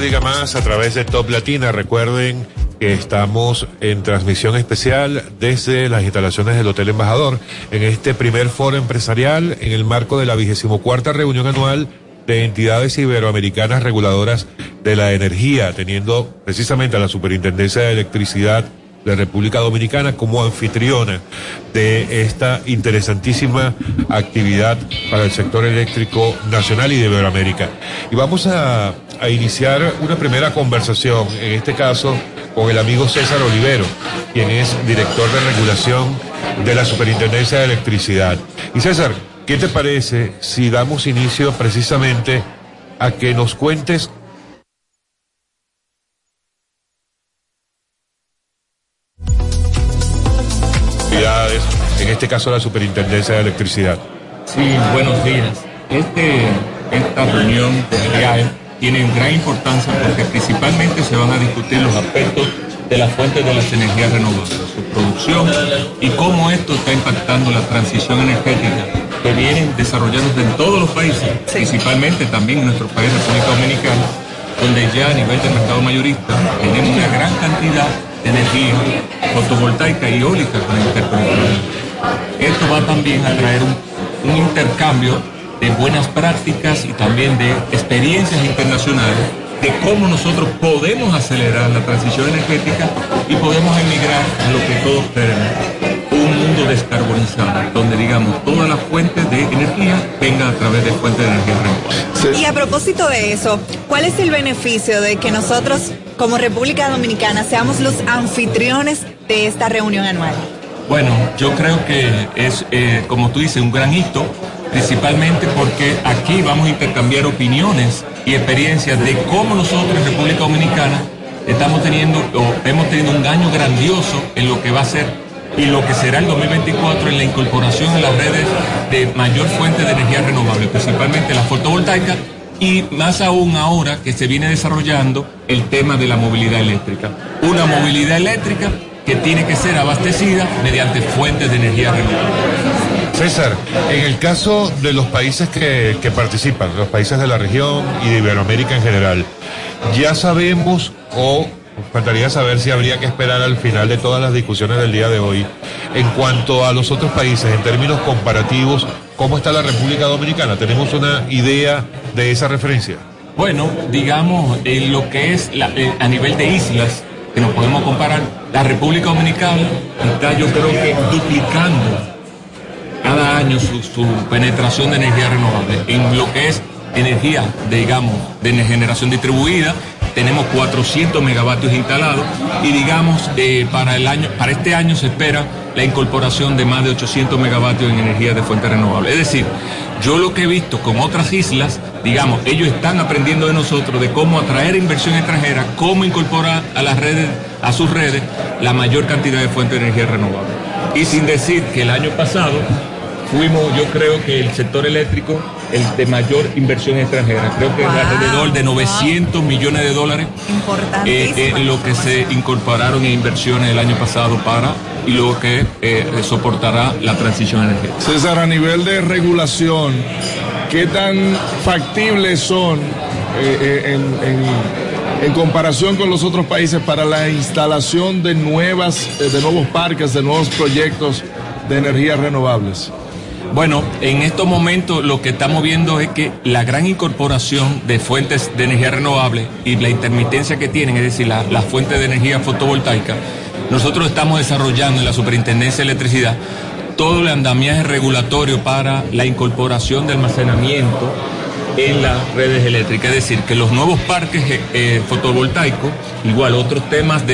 Diga más a través de Top Latina. Recuerden que estamos en transmisión especial desde las instalaciones del Hotel Embajador en este primer foro empresarial en el marco de la vigésimo cuarta reunión anual de entidades iberoamericanas reguladoras de la energía, teniendo precisamente a la Superintendencia de Electricidad de República Dominicana como anfitriona de esta interesantísima actividad para el sector eléctrico nacional y de Iberoamérica. Y vamos a, a iniciar una primera conversación, en este caso con el amigo César Olivero, quien es director de regulación de la Superintendencia de Electricidad. Y César, ¿qué te parece si damos inicio precisamente a que nos cuentes en este caso la Superintendencia de Electricidad? Sí, buenos días. Este, esta reunión de tiene gran importancia porque principalmente se van a discutir los aspectos de las fuentes de las energías renovables, su producción y cómo esto está impactando la transición energética que vienen desarrollándose en todos los países, principalmente también en nuestro país, República Dominicana, donde ya a nivel del mercado mayorista tenemos una gran cantidad de energía fotovoltaica y eólica con el interconectores. Esto va también a traer un, un intercambio de buenas prácticas y también de experiencias internacionales de cómo nosotros podemos acelerar la transición energética y podemos emigrar a lo que todos queremos, un mundo descarbonizada, donde digamos todas las fuentes de energía vengan a través de fuentes de energía renovable. Y a propósito de eso, ¿cuál es el beneficio de que nosotros, como República Dominicana, seamos los anfitriones de esta reunión anual? Bueno, yo creo que es, eh, como tú dices, un gran hito, principalmente porque aquí vamos a intercambiar opiniones y experiencias de cómo nosotros en República Dominicana estamos teniendo o hemos tenido un daño grandioso en lo que va a ser y lo que será el 2024 en la incorporación en las redes de mayor fuente de energía renovable, principalmente la fotovoltaica y más aún ahora que se viene desarrollando el tema de la movilidad eléctrica. Una movilidad eléctrica que tiene que ser abastecida mediante fuentes de energía renovable. César, en el caso de los países que, que, participan, los países de la región y de Iberoamérica en general, ya sabemos o faltaría saber si habría que esperar al final de todas las discusiones del día de hoy en cuanto a los otros países, en términos comparativos, ¿cómo está la República Dominicana? ¿Tenemos una idea de esa referencia? Bueno, digamos, en lo que es la, eh, a nivel de islas, que nos podemos comparar, la República Dominicana está yo creo que duplicando cada año su, su, penetración de energía renovable en lo que es energía, digamos, de generación distribuida. Tenemos 400 megavatios instalados y digamos eh, para el año, para este año se espera la incorporación de más de 800 megavatios en energía de fuente renovable. Es decir, yo lo que he visto con otras islas, digamos, ellos están aprendiendo de nosotros de cómo atraer inversión extranjera, cómo incorporar a las redes, a sus redes, la mayor cantidad de fuentes de energía renovable. Y sin decir que el año pasado fuimos, yo creo que el sector eléctrico, el de mayor inversión extranjera. Creo que wow. alrededor de 900 wow. millones de dólares eh, eh, lo que se incorporaron en inversiones el año pasado para y lo que eh, soportará la transición energética. César, a nivel de regulación, ¿qué tan factibles son en, en, en, comparación con los otros países para la instalación de nuevas, de nuevos parques, de nuevos proyectos de energías renovables? Bueno, en estos momentos lo que estamos viendo es que la gran incorporación de fuentes de energía renovable y la intermitencia que tienen, es decir, las la fuentes de energía fotovoltaica, nosotros estamos desarrollando en la Superintendencia de Electricidad todo el andamiaje regulatorio para la incorporación de almacenamiento en las redes eléctricas, es decir, que los nuevos parques eh, fotovoltaicos, igual otros temas de